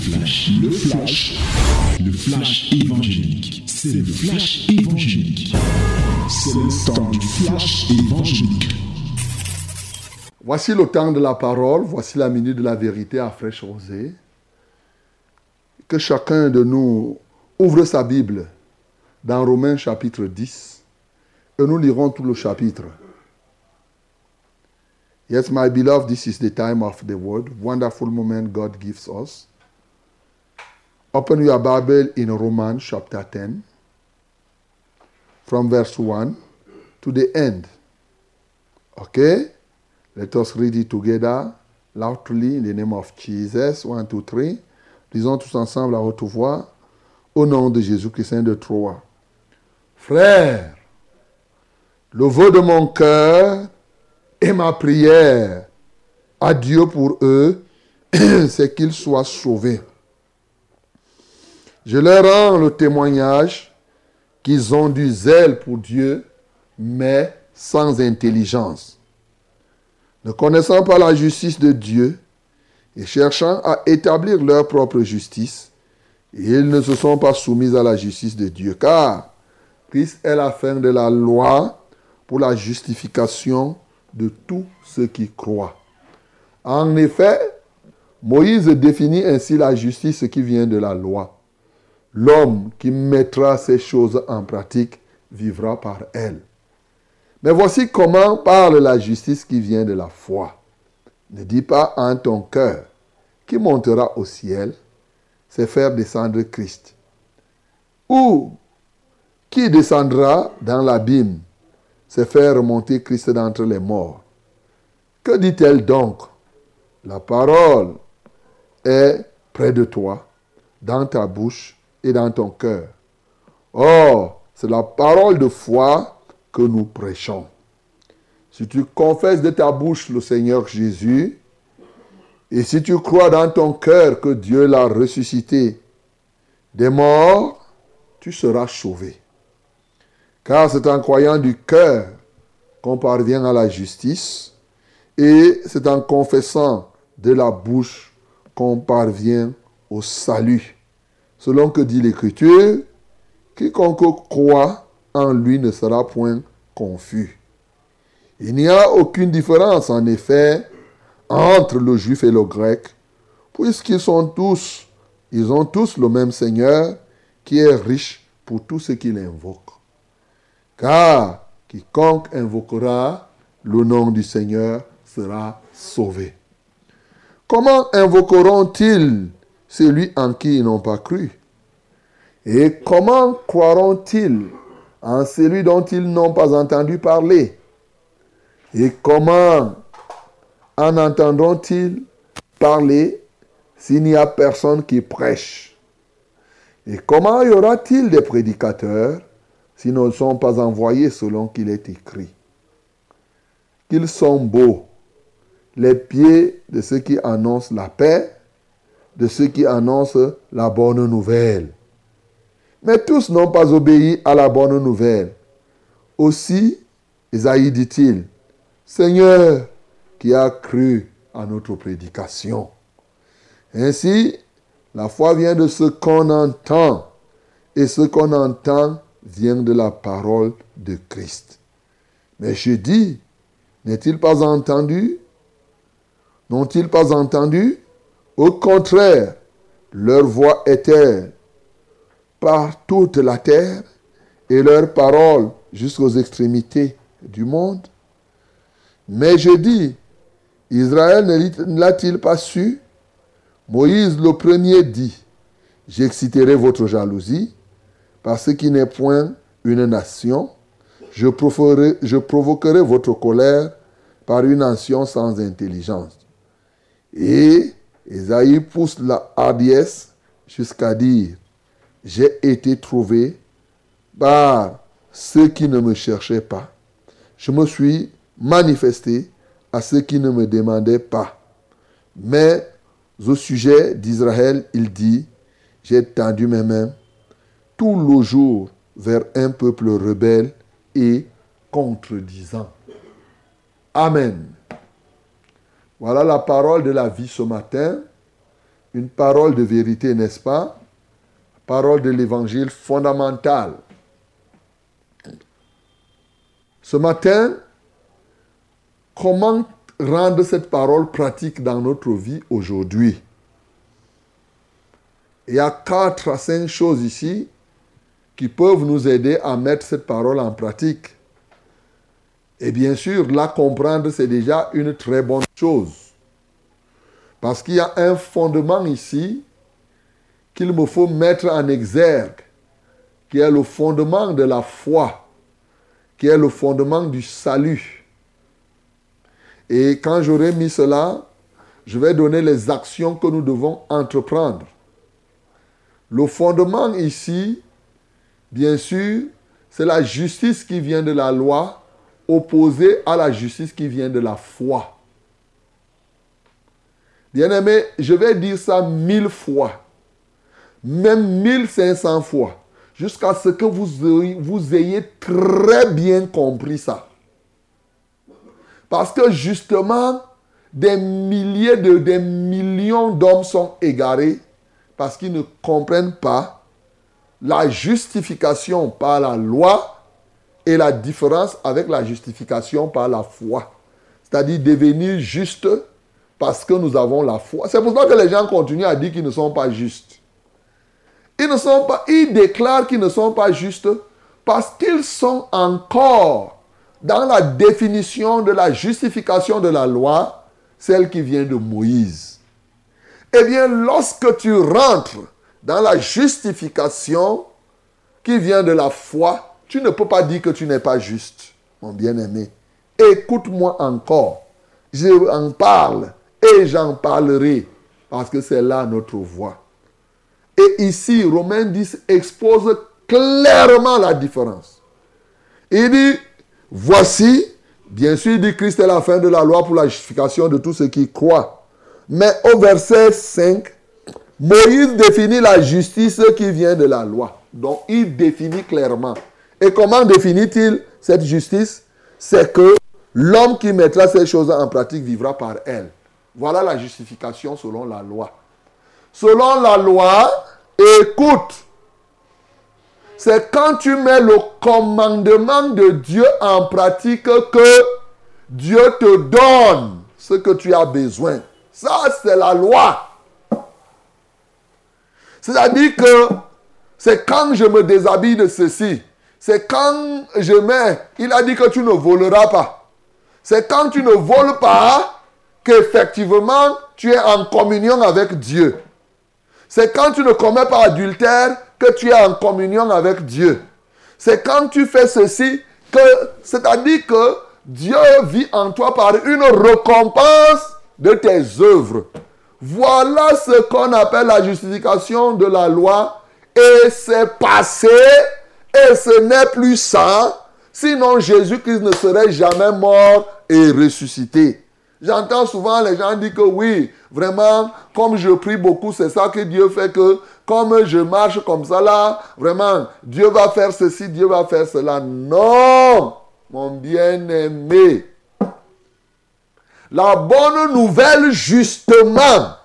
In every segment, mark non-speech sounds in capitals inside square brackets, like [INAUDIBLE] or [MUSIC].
flash, le flash, le flash évangélique. C'est le flash évangélique. C'est le temps du flash évangélique. Voici le temps de la parole, voici la minute de la vérité à fraîche rosée. Que chacun de nous ouvre sa Bible dans Romains chapitre 10 et nous lirons tout le chapitre. Yes, my beloved, this is the time of the word. Wonderful moment God gives us. Open your Bible in Romans chapter 10, from verse 1 to the end. Okay? Let us read it together loudly in the name of Jesus. 1, 2, 3. Lisons tous ensemble à haute voix. Au nom de Jésus-Christ, Saint de Troyes. Frère, le vœu de mon cœur et ma prière à Dieu pour eux, [CLEARS THROAT] c'est qu'ils soient sauvés. Je leur rends le témoignage qu'ils ont du zèle pour Dieu, mais sans intelligence. Ne connaissant pas la justice de Dieu et cherchant à établir leur propre justice, ils ne se sont pas soumis à la justice de Dieu, car Christ est la fin de la loi pour la justification de tous ceux qui croient. En effet, Moïse définit ainsi la justice qui vient de la loi. L'homme qui mettra ces choses en pratique vivra par elles. Mais voici comment parle la justice qui vient de la foi. Ne dis pas en ton cœur, qui montera au ciel, c'est faire descendre Christ. Ou qui descendra dans l'abîme, c'est faire remonter Christ d'entre les morts. Que dit-elle donc? La parole est près de toi, dans ta bouche et dans ton cœur. Or, c'est la parole de foi que nous prêchons. Si tu confesses de ta bouche le Seigneur Jésus, et si tu crois dans ton cœur que Dieu l'a ressuscité des morts, tu seras sauvé. Car c'est en croyant du cœur qu'on parvient à la justice et c'est en confessant de la bouche qu'on parvient au salut. Selon que dit l'Écriture, quiconque croit en lui ne sera point confus. Il n'y a aucune différence en effet entre le juif et le grec, puisqu'ils sont tous, ils ont tous le même Seigneur qui est riche pour tout ce qu'il invoque. Car quiconque invoquera le nom du Seigneur sera sauvé. Comment invoqueront-ils celui en qui ils n'ont pas cru. Et comment croiront-ils en celui dont ils n'ont pas entendu parler? Et comment en entendront-ils parler s'il n'y a personne qui prêche? Et comment y aura-t-il des prédicateurs s'ils ne sont pas envoyés selon qu'il est écrit? Qu'ils sont beaux, les pieds de ceux qui annoncent la paix, de ceux qui annoncent la bonne nouvelle. Mais tous n'ont pas obéi à la bonne nouvelle. Aussi, Isaïe dit-il, Seigneur, qui a cru à notre prédication. Ainsi, la foi vient de ce qu'on entend, et ce qu'on entend vient de la parole de Christ. Mais je dis, n'est-il pas entendu? N'ont-ils pas entendu? Au contraire, leur voix est-elle par toute la terre et leur parole jusqu'aux extrémités du monde. Mais je dis, Israël ne l'a-t-il pas su? Moïse le premier dit, j'exciterai votre jalousie parce qu'il n'est point une nation, je provoquerai, je provoquerai votre colère par une nation sans intelligence. Et Esaïe pousse la hardiesse jusqu'à dire, j'ai été trouvé par ceux qui ne me cherchaient pas. Je me suis manifesté à ceux qui ne me demandaient pas. Mais au sujet d'Israël, il dit, j'ai tendu mes mains tout le jour vers un peuple rebelle et contredisant. Amen. Voilà la parole de la vie ce matin. une parole de vérité, n'est-ce pas? Parole de l'évangile fondamentale. Ce matin, comment rendre cette parole pratique dans notre vie aujourd'hui? Il y a quatre à cinq choses ici qui peuvent nous aider à mettre cette parole en pratique. Et bien sûr, la comprendre, c'est déjà une très bonne chose. Parce qu'il y a un fondement ici qu'il me faut mettre en exergue, qui est le fondement de la foi, qui est le fondement du salut. Et quand j'aurai mis cela, je vais donner les actions que nous devons entreprendre. Le fondement ici, bien sûr, c'est la justice qui vient de la loi opposée à la justice qui vient de la foi. Bien-aimé, je vais dire ça mille fois, même mille cinq cents fois, jusqu'à ce que vous ayez, vous ayez très bien compris ça. Parce que justement, des milliers de, des millions d'hommes sont égarés parce qu'ils ne comprennent pas la justification par la loi et la différence avec la justification par la foi. C'est-à-dire devenir juste parce que nous avons la foi. C'est pour ça que les gens continuent à dire qu'ils ne sont pas justes. Ils ne sont pas, ils déclarent qu'ils ne sont pas justes parce qu'ils sont encore dans la définition de la justification de la loi, celle qui vient de Moïse. Eh bien, lorsque tu rentres dans la justification qui vient de la foi, tu ne peux pas dire que tu n'es pas juste, mon bien-aimé. Écoute-moi encore. Je en parle et j'en parlerai parce que c'est là notre voix. Et ici, Romains 10 expose clairement la différence. Il dit, voici, bien sûr, il dit Christ est la fin de la loi pour la justification de tous ceux qui croient. Mais au verset 5, Moïse définit la justice qui vient de la loi. Donc, il définit clairement. Et comment définit-il cette justice? C'est que l'homme qui mettra ces choses en pratique vivra par elle. Voilà la justification selon la loi. Selon la loi, écoute, c'est quand tu mets le commandement de Dieu en pratique que Dieu te donne ce que tu as besoin. Ça, c'est la loi. C'est-à-dire que c'est quand je me déshabille de ceci. C'est quand je mets, il a dit que tu ne voleras pas. C'est quand tu ne voles pas qu'effectivement tu es en communion avec Dieu. C'est quand tu ne commets pas adultère que tu es en communion avec Dieu. C'est quand tu fais ceci que, c'est-à-dire que Dieu vit en toi par une récompense de tes œuvres. Voilà ce qu'on appelle la justification de la loi. Et c'est passé et ce n'est plus ça. Sinon Jésus-Christ ne serait jamais mort et ressuscité. J'entends souvent les gens dire que oui, vraiment, comme je prie beaucoup, c'est ça que Dieu fait que, comme je marche comme ça là, vraiment, Dieu va faire ceci, Dieu va faire cela. Non, mon bien-aimé. La bonne nouvelle, justement,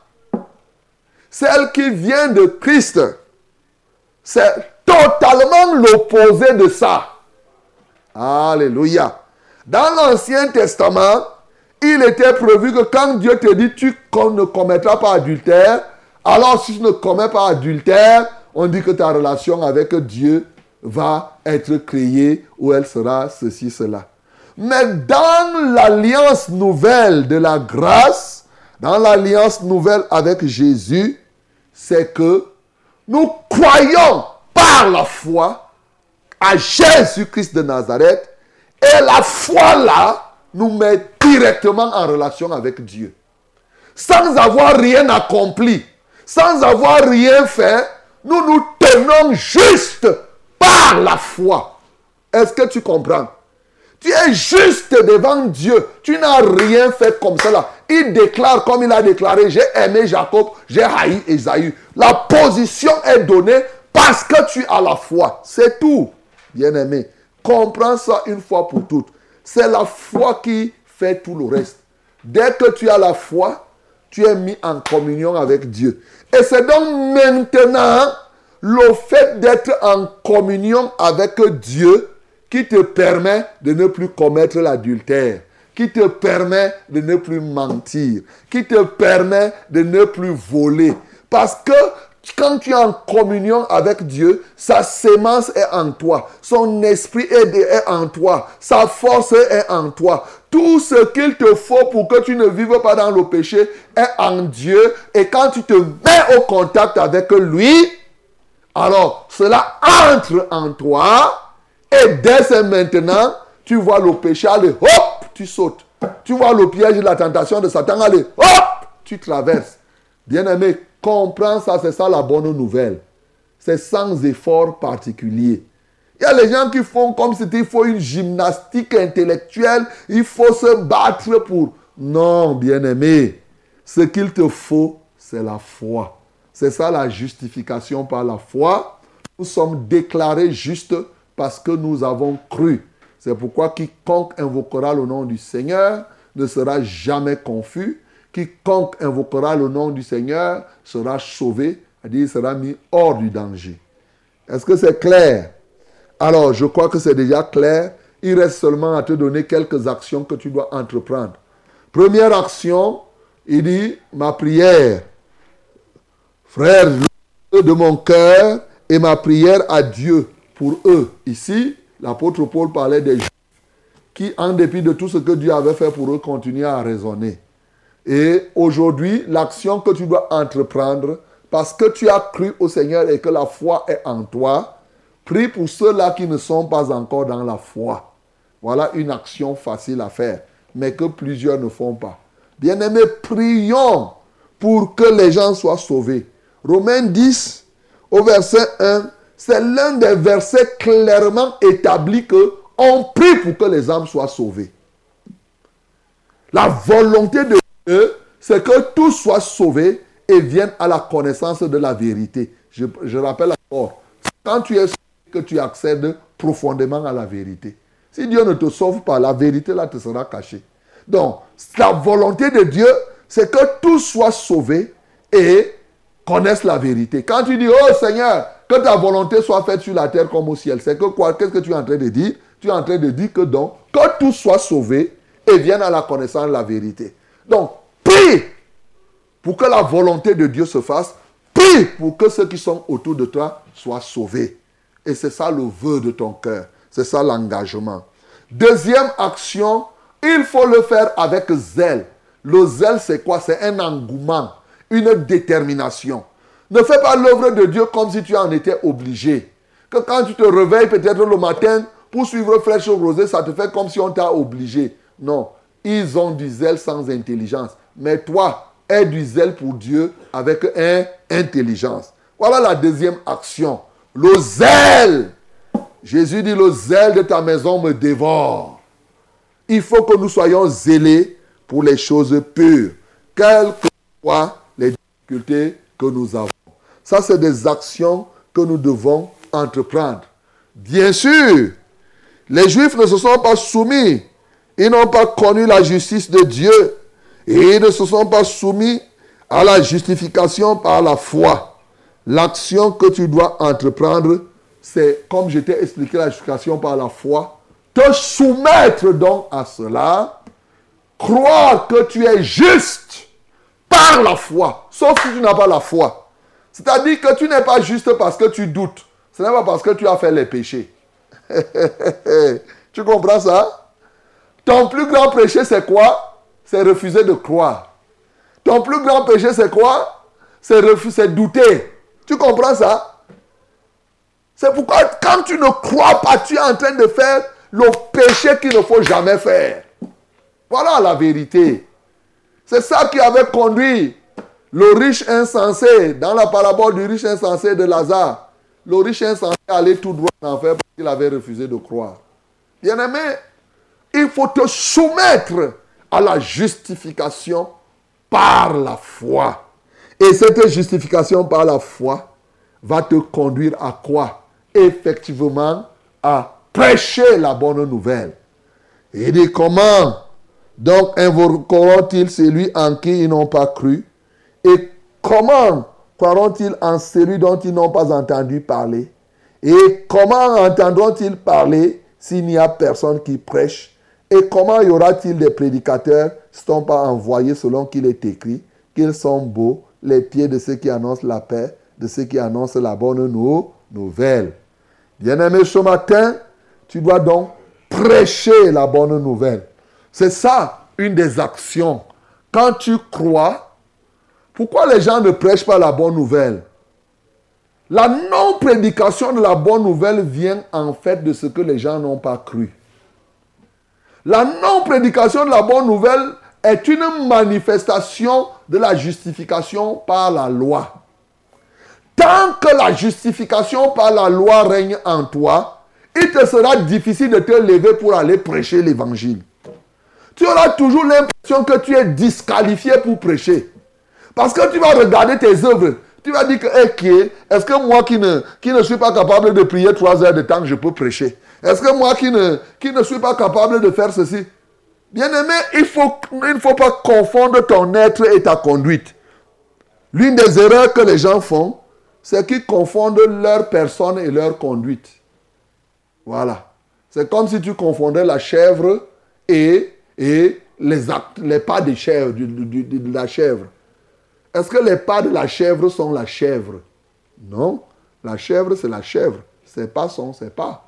celle qui vient de Christ, c'est totalement l'opposé de ça. Alléluia. Dans l'Ancien Testament, il était prévu que quand Dieu te dit tu ne commettras pas adultère, alors si tu ne commets pas adultère, on dit que ta relation avec Dieu va être créée ou elle sera ceci, cela. Mais dans l'alliance nouvelle de la grâce, dans l'alliance nouvelle avec Jésus, c'est que nous croyons la foi à Jésus-Christ de Nazareth et la foi là nous met directement en relation avec Dieu. Sans avoir rien accompli, sans avoir rien fait, nous nous tenons juste par la foi. Est-ce que tu comprends? Tu es juste devant Dieu. Tu n'as rien fait comme cela. Il déclare comme il a déclaré, j'ai aimé Jacob, j'ai haï Esaü. La position est donnée parce que tu as la foi. C'est tout, bien-aimé. Comprends ça une fois pour toutes. C'est la foi qui fait tout le reste. Dès que tu as la foi, tu es mis en communion avec Dieu. Et c'est donc maintenant le fait d'être en communion avec Dieu qui te permet de ne plus commettre l'adultère, qui te permet de ne plus mentir, qui te permet de ne plus voler. Parce que quand tu es en communion avec Dieu, sa sémence est en toi, son esprit est en toi, sa force est en toi. Tout ce qu'il te faut pour que tu ne vives pas dans le péché est en Dieu. Et quand tu te mets au contact avec lui, alors cela entre en toi. Et dès maintenant, tu vois le péché aller, hop, tu sautes. Tu vois le piège de la tentation de Satan aller, hop, tu traverses. Bien-aimé, comprends ça, c'est ça la bonne nouvelle. C'est sans effort particulier. Il y a les gens qui font comme il faut une gymnastique intellectuelle, il faut se battre pour... Non, bien-aimé, ce qu'il te faut, c'est la foi. C'est ça la justification par la foi. Nous sommes déclarés justes parce que nous avons cru. C'est pourquoi quiconque invoquera le nom du Seigneur ne sera jamais confus. Quiconque invoquera le nom du Seigneur sera sauvé, c'est-à-dire sera mis hors du danger. Est-ce que c'est clair? Alors, je crois que c'est déjà clair. Il reste seulement à te donner quelques actions que tu dois entreprendre. Première action, il dit, ma prière. Frère, de mon cœur et ma prière à Dieu pour eux. Ici, l'apôtre Paul parlait des Juifs qui, en dépit de tout ce que Dieu avait fait pour eux, continuaient à raisonner. Et aujourd'hui, l'action que tu dois entreprendre, parce que tu as cru au Seigneur et que la foi est en toi, prie pour ceux-là qui ne sont pas encore dans la foi. Voilà une action facile à faire, mais que plusieurs ne font pas. Bien-aimés, prions pour que les gens soient sauvés. Romains 10, au verset 1, c'est l'un des versets clairement établis que on prie pour que les âmes soient sauvées. La volonté de c'est que tout soit sauvé et vienne à la connaissance de la vérité. Je, je rappelle encore, quand tu es sauvé, que tu accèdes profondément à la vérité. Si Dieu ne te sauve pas, la vérité là te sera cachée. Donc, la volonté de Dieu, c'est que tout soit sauvé et connaisse la vérité. Quand tu dis, oh Seigneur, que ta volonté soit faite sur la terre comme au ciel, c'est que quoi? Qu'est-ce que tu es en train de dire? Tu es en train de dire que donc, que tout soit sauvé et vienne à la connaissance de la vérité. Donc, prie pour que la volonté de Dieu se fasse. Prie pour que ceux qui sont autour de toi soient sauvés. Et c'est ça le vœu de ton cœur. C'est ça l'engagement. Deuxième action, il faut le faire avec zèle. Le zèle, c'est quoi? C'est un engouement, une détermination. Ne fais pas l'œuvre de Dieu comme si tu en étais obligé. Que quand tu te réveilles peut-être le matin pour suivre Flèche Rosée, ça te fait comme si on t'a obligé. Non, ils ont du zèle sans intelligence. Mais toi, aie du zèle pour Dieu avec intelligence. Voilà la deuxième action. Le zèle. Jésus dit, le zèle de ta maison me dévore. Il faut que nous soyons zélés pour les choses pures, quelles que soient les difficultés que nous avons. Ça, c'est des actions que nous devons entreprendre. Bien sûr, les Juifs ne se sont pas soumis. Ils n'ont pas connu la justice de Dieu. Et ils ne se sont pas soumis à la justification par la foi. L'action que tu dois entreprendre, c'est, comme je t'ai expliqué la justification par la foi, te soumettre donc à cela, croire que tu es juste par la foi, sauf si tu n'as pas la foi. C'est-à-dire que tu n'es pas juste parce que tu doutes. Ce n'est pas parce que tu as fait les péchés. [LAUGHS] tu comprends ça? Ton plus grand péché, c'est quoi? C'est refuser de croire. Ton plus grand péché, c'est quoi? C'est refuser, douter. Tu comprends ça? C'est pourquoi quand tu ne crois pas, tu es en train de faire le péché qu'il ne faut jamais faire. Voilà la vérité. C'est ça qui avait conduit le riche insensé, dans la parabole du riche insensé de Lazare, le riche insensé allait tout droit en enfer parce qu'il avait refusé de croire. Bien-aimé, il faut te soumettre à la justification par la foi. Et cette justification par la foi va te conduire à quoi? Effectivement, à prêcher la bonne nouvelle. Il dit comment? Donc invoqueront-ils celui en qui ils n'ont pas cru? Et comment croiront-ils en celui dont ils n'ont pas entendu parler? Et comment entendront-ils parler s'il n'y a personne qui prêche Et comment y aura-t-il des prédicateurs sont pas envoyés selon qu'il est écrit qu'ils sont beaux, les pieds de ceux qui annoncent la paix, de ceux qui annoncent la bonne nouvelle? Bien-aimé, ce matin, tu dois donc prêcher la bonne nouvelle. C'est ça une des actions. Quand tu crois, pourquoi les gens ne prêchent pas la bonne nouvelle? La non-prédication de la bonne nouvelle vient en fait de ce que les gens n'ont pas cru. La non-prédication de la bonne nouvelle est une manifestation de la justification par la loi. Tant que la justification par la loi règne en toi, il te sera difficile de te lever pour aller prêcher l'évangile tu auras toujours l'impression que tu es disqualifié pour prêcher. Parce que tu vas regarder tes œuvres. Tu vas dire que, eh, est-ce que moi qui ne, qui ne suis pas capable de prier trois heures de temps, je peux prêcher? Est-ce que moi qui ne, qui ne suis pas capable de faire ceci? Bien-aimé, il, ne faut pas confondre ton être et ta conduite. L'une des erreurs que les gens font, c'est qu'ils confondent leur personne et leur conduite. Voilà. C'est comme si tu confondais la chèvre et et les, actes, les pas de, chèvre, de, la chèvre. Est-ce que les pas de la chèvre sont la chèvre? Non. La chèvre, c'est la chèvre. C'est pas son, c'est pas.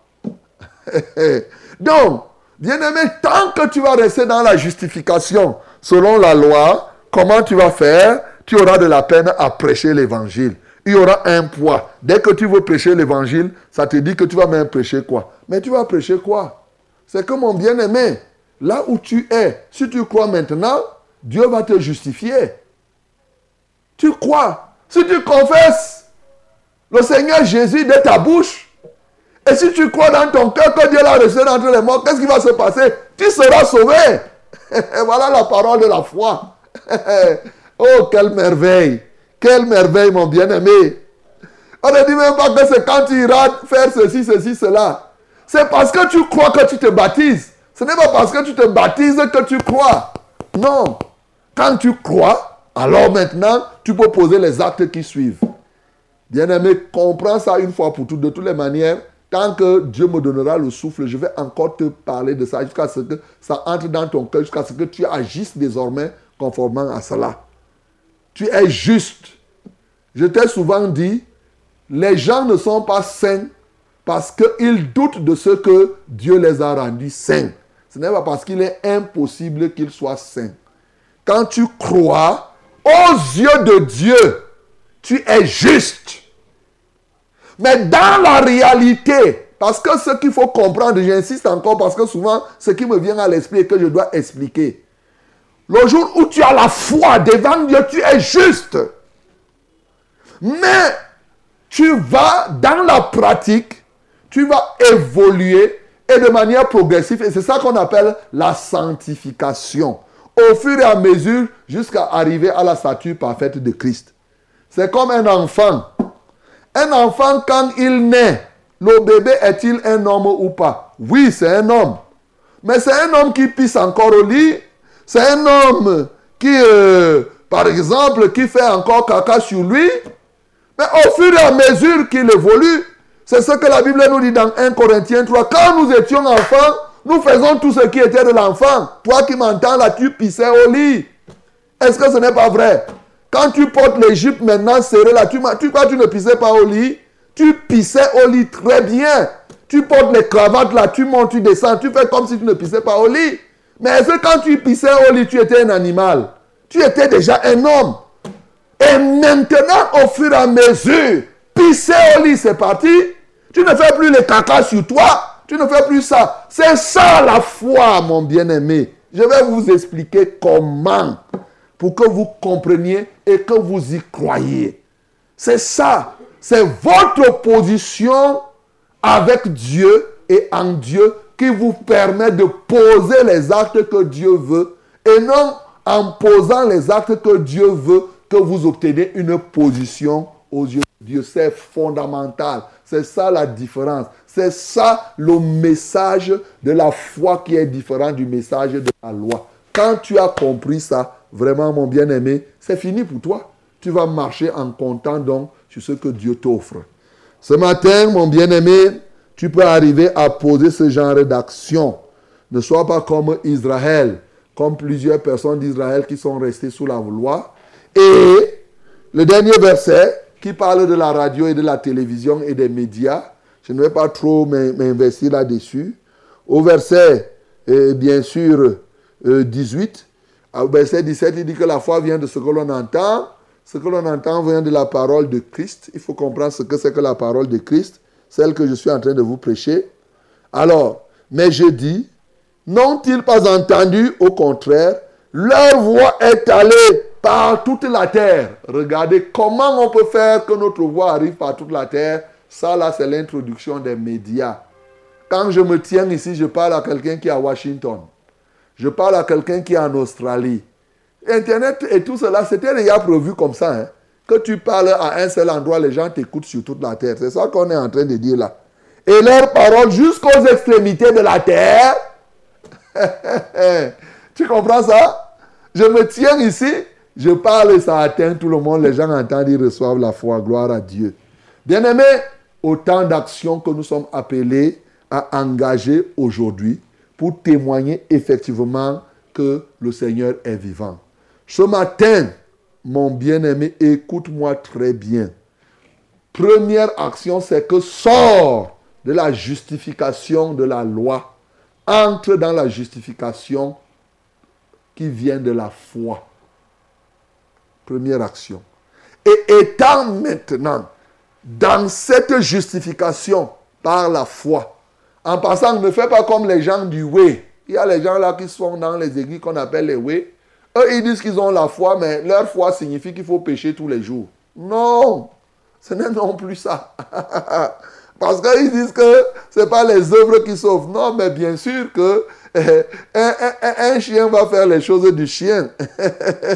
[LAUGHS] Donc, bien-aimé, tant que tu vas rester dans la justification selon la loi, comment tu vas faire? Tu auras de la peine à prêcher l'évangile. Il y aura un poids. Dès que tu veux prêcher l'évangile, ça te dit que tu vas même prêcher quoi? Mais tu vas prêcher quoi? C'est que mon bien-aimé, là où tu es, si tu crois maintenant, Dieu va te justifier. Tu crois. Si tu confesses le Seigneur Jésus de ta bouche, et si tu crois dans ton cœur que Dieu l'a reçu entre les morts, qu'est-ce qui va se passer? Tu seras sauvé. [LAUGHS] Voilà la parole de la foi. [LAUGHS] oh, quelle merveille. Quelle merveille, mon bien-aimé. On ne dit même pas que c'est quand tu iras faire ceci, ceci, cela. C'est parce que tu crois que tu te baptises. Ce n'est pas parce que tu te baptises que tu crois. Non. Quand tu crois, alors maintenant, tu peux poser les actes qui suivent. Bien-aimé, comprends ça une fois pour toutes. De toutes les manières, tant que Dieu me donnera le souffle, je vais encore te parler de ça jusqu'à ce que ça entre dans ton cœur, jusqu'à ce que tu agisses désormais conformément à cela. Tu es juste. Je t'ai souvent dit, les gens ne sont pas saints parce qu'ils doutent de ce que Dieu les a rendus saints. Ce n'est pas parce qu'il est impossible qu'il soit saint. Quand tu crois, aux yeux de Dieu, tu es juste. Mais dans la réalité, parce que ce qu'il faut comprendre, j'insiste encore parce que souvent, ce qui me vient à l'esprit et que je dois expliquer. Le jour où tu as la foi devant Dieu, tu es juste. Mais tu vas dans la pratique, tu vas évoluer et de manière progressive. Et c'est ça qu'on appelle la sanctification. Au fur et à mesure jusqu'à arriver à la stature parfaite de Christ. C'est comme un enfant. Un enfant, quand il naît, le bébé est-il un homme ou pas? Oui, c'est un homme. Mais c'est un homme qui pisse encore au lit. C'est un homme qui, euh, par exemple, qui fait encore caca sur lui. Mais au fur et à mesure qu'il évolue, c'est ce que la Bible nous dit dans 1 Corinthiens 3. Quand nous étions enfants, nous faisons tout ce qui était de l'enfant. Toi qui m'entends là, tu pissais au lit. Est-ce que ce n'est pas vrai? Quand tu portes l'Égypte maintenant serré là, tu, tu que tu ne pissais pas au lit? Tu pissais au lit très bien. Tu portes les cravates là, tu montes, tu descends, tu fais comme si tu ne pissais pas au lit. Mais est-ce que quand tu pissais au lit, tu étais un animal? Tu étais déjà un homme. Et maintenant, au fur et à mesure, pisser au lit, c'est parti. Tu ne fais plus les caca sur toi. Tu ne fais plus ça. C'est ça la foi, mon bien-aimé. Je vais vous expliquer comment. Pour que vous compreniez et que vous y croyez. C'est ça. C'est votre position avec Dieu et en Dieu qui vous permet de poser les actes que Dieu veut. Et non en posant les actes que Dieu veut que vous obtenez une position aux yeux de Dieu. C'est fondamental. C'est ça la différence. C'est ça le message de la foi qui est différent du message de la loi. Quand tu as compris ça, vraiment mon bien-aimé, c'est fini pour toi. Tu vas marcher en comptant donc sur ce que Dieu t'offre. Ce matin, mon bien-aimé, tu peux arriver à poser ce genre d'action. Ne sois pas comme Israël, comme plusieurs personnes d'Israël qui sont restées sous la loi. Et le dernier verset qui parle de la radio et de la télévision et des médias, je ne vais pas trop m'investir là-dessus. Au verset, euh, bien sûr, 18, euh, au verset 17, il dit que la foi vient de ce que l'on entend. Ce que l'on entend vient de la parole de Christ. Il faut comprendre ce que c'est que la parole de Christ, celle que je suis en train de vous prêcher. Alors, mais je dis, n'ont-ils pas entendu Au contraire, leur voix est allée par toute la terre? Regardez comment on peut faire que notre voix arrive par toute la terre. Ça, là, c'est l'introduction des médias. Quand je me tiens ici, je parle à quelqu'un qui est à Washington. Je parle à quelqu'un qui est en Australie. Internet et tout cela, c'était déjà prévu comme ça. Hein. Que tu parles à un seul endroit, les gens t'écoutent sur toute la terre. C'est ça qu'on est en train de dire là. Et leurs paroles jusqu'aux extrémités de la terre. [LAUGHS] tu comprends ça? Je me tiens ici, je parle et ça atteint tout le monde. Les gens entendent, ils reçoivent la foi. Gloire à Dieu. bien aimé, autant d'actions que nous sommes appelés à engager aujourd'hui pour témoigner effectivement que le Seigneur est vivant. Ce matin, mon bien-aimé, écoute-moi très bien. Première action, c'est que sors de la justification de la loi, entre dans la justification qui vient de la foi. Première action. Et étant maintenant dans cette justification par la foi, en passant, ne fais pas comme les gens du way. Il y a les gens là qui sont dans les églises qu'on appelle les way. Eux, ils disent qu'ils ont la foi, mais leur foi signifie qu'il faut pécher tous les jours. Non, ce n'est non plus ça. [LAUGHS] Parce qu'ils disent que ce n'est pas les œuvres qui sauvent. Non, mais bien sûr que eh, un, chien va faire les choses du chien.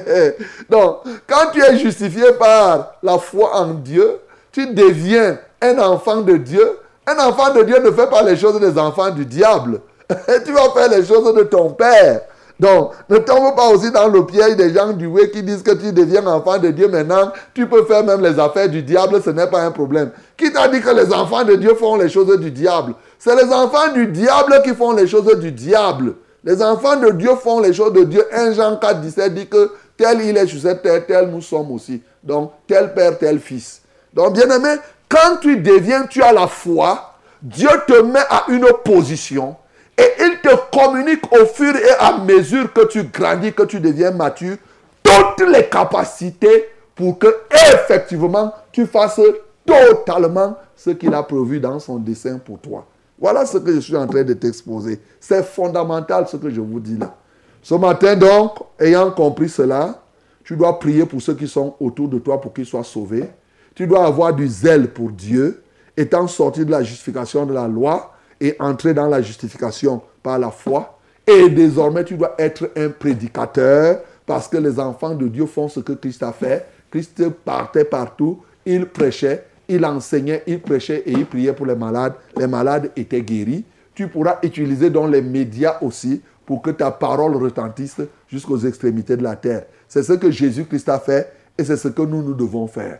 [LAUGHS] Donc, quand tu es justifié par la foi en Dieu, tu deviens un enfant de Dieu un enfant de Dieu ne fait pas les choses des enfants du diable. [LAUGHS] tu vas faire les choses de ton père. Donc, ne tombe pas aussi dans le piège des gens du way qui disent que tu deviens enfant de Dieu maintenant. Tu peux faire même les affaires du diable, ce n'est pas un problème. Qui t'a dit que les enfants de Dieu font les choses du diable? C'est les enfants du diable qui font les choses du diable. Les enfants de Dieu font les choses de Dieu. 1 Jean 4, 17 dit que tel il est sur cette terre, tel nous sommes aussi. Donc, tel père, tel fils. Donc, bien aimé, quand tu deviens, tu as la foi, Dieu te met à une position et il te communique au fur et à mesure que tu grandis, que tu deviens mature, toutes les capacités pour que effectivement tu fasses totalement ce qu'il a prévu dans son dessein pour toi. Voilà ce que je suis en train de t'exposer. C'est fondamental ce que je vous dis là. Ce matin donc, ayant compris cela, tu dois prier pour ceux qui sont autour de toi pour qu'ils soient sauvés. Tu dois avoir du zèle pour Dieu, étant sorti de la justification de la loi et entrer dans la justification par la foi. Et désormais, tu dois être un prédicateur parce que les enfants de Dieu font ce que Christ a fait. Christ partait partout, il prêchait, il enseignait, il prêchait et il priait pour les malades. Les malades étaient guéris. Tu pourras utiliser dans les médias aussi pour que ta parole retentisse jusqu'aux extrémités de la terre. C'est ce que Jésus-Christ a fait et c'est ce que nous, nous devons faire.